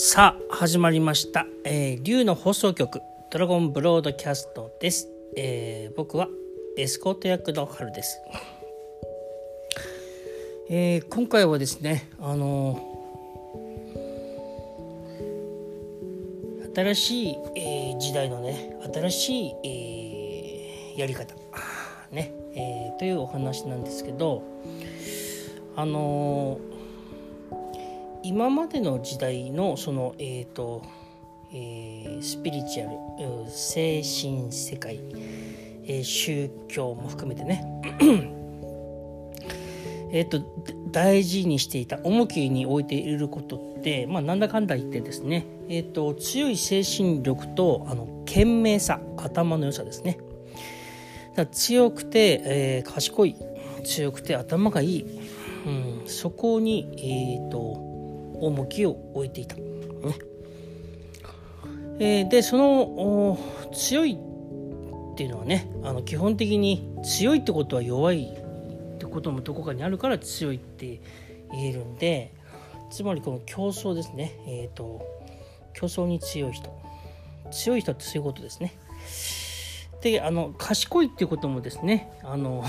さあ始まりました、えー、竜の放送局ドラゴンブロードキャストです、えー、僕はエスコート役の春です、えー、今回はですねあのー新しい、えー時代のね新しい、えーやり方ね、えーというお話なんですけどあのー今までの時代のそのえっ、と、えースピリチュアル精神世界、えー宗教も含めてね。えっと大事にしていた重きに置いていることって、まあ、なんだかんだ言ってですね、えっと強い精神力とあの賢明さ頭の良さですね。だ強くて、えー賢い。強くて頭がいい、うん、そこに、えー、と重きを置いていた。ねえーでその強いっていうのはねあの基本的に強いってことは弱いってこともどこかにあるから強いって言えるんでつまりこの競争ですねえっ、と競争に強い人強い人ってそういうことですね。であの賢いっていうこともですねあの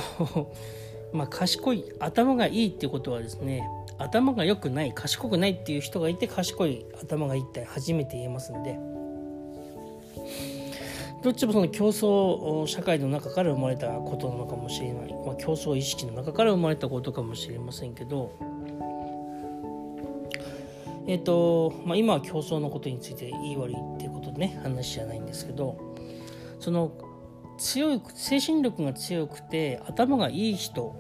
まあ賢い頭がいいっていうことはですね頭が良くない賢くないっていう人がいて賢い頭がいいって初めて言えますんで。どっちもその競争社会の中から生まれたことなのかもしれない、まあ、競争意識の中から生まれたことかもしれませんけど。えっ、と、まあ、今は競争のことについていい悪いっていうことでね話じゃないんですけど。その強い精神力が強くて頭がいい人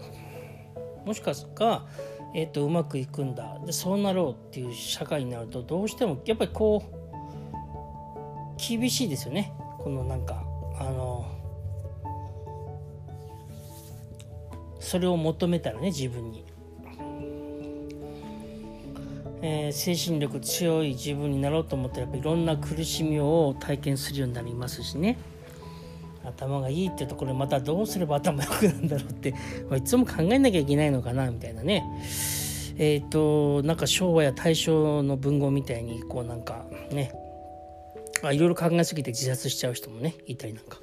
もしかすか、えー、とうまくいくんだ。でそうなろうっていう社会になるとどうしてもやっぱりこう厳しいですよね。このなんかあのそれを求めたらね自分に、えー精神力強い自分になろうと思ったらやっぱいろんな苦しみを体験するようになりますしね。頭がいいっていうところでまたどうすれば頭良くなるんだろうっていつも考えなきゃいけないのかなみたいなね。えっ、となんか昭和や大正の文豪みたいにこうなんかねいろいろ考えすぎて自殺しちゃう人もねいたりなんか。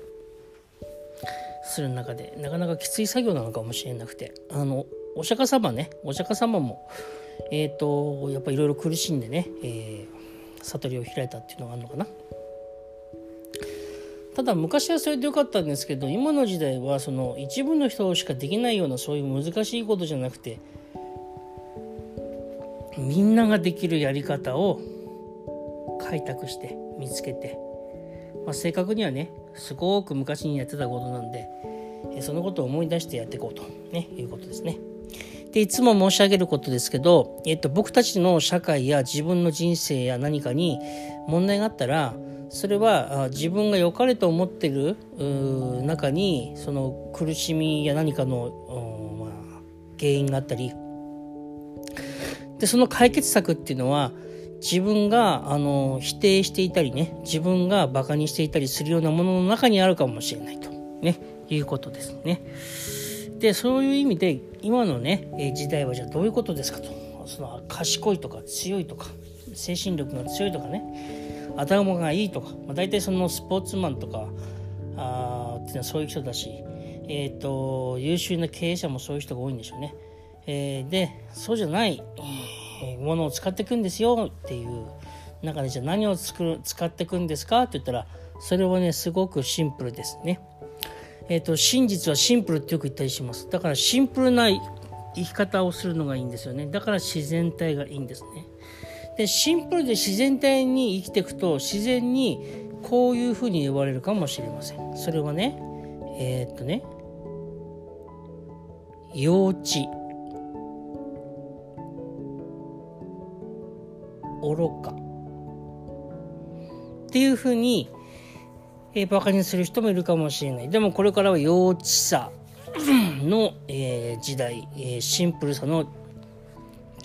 する中でなかなかきつい作業なのかもしれなくて。あのお釈迦様ねお釈迦様もえっ、とやっぱいろいろ苦しんでね、えー悟りを開いたっていうのがあるのかな。ただ昔はそれでよかったんですけど今の時代はその一部の人しかできないようなそういう難しいことじゃなくてみんなができるやり方を開拓して見つけて、まあ、正確にはねすごく昔にやってたことなんでそのことを思い出してやっていこうと、ね、いうことですね。でいつも申し上げることですけど、えっと、僕たちの社会や自分の人生や何かに問題があったらそれは自分が良かれと思ってる中にその苦しみや何かの、まあ、原因があったり。でその解決策っていうのは自分があの否定していたりね自分がバカにしていたりするようなものの中にあるかもしれないと、ね、いうことですね。でそういう意味で今のね時代はじゃあどういうことですかと。その賢いとか強いとか精神力が強いとかね。頭がいいとか、まあ、大体そのスポーツマンとかあっていうのはそういう人だし、えー、と優秀な経営者もそういう人が多いんでしょうね。えーでそうじゃない、ものを使っていくんですよっていう中でじゃあ何を作る使っていくんですか？って言ったらそれはねすごくシンプルですね。えー、と真実はシンプルってよく言ったりしますだからシンプルな生き方をするのがいいんですよねだから自然体がいいんですねでシンプルで自然体に生きていくと自然にこういうふうに言われるかもしれません。それはねえーっとね幼稚。愚か。っていうふうにえー、バカにする人もいるかもしれない。でもこれからは幼稚さの、えー時代、えーシンプルさの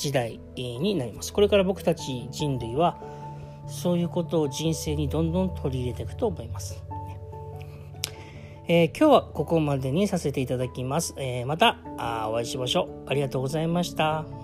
時代、になります。これから僕たち人類はそういうことを人生にどんどん取り入れていくと思います、えー今日はここまでにさせていただきます、えーまたあお会いしましょう。ありがとうございました。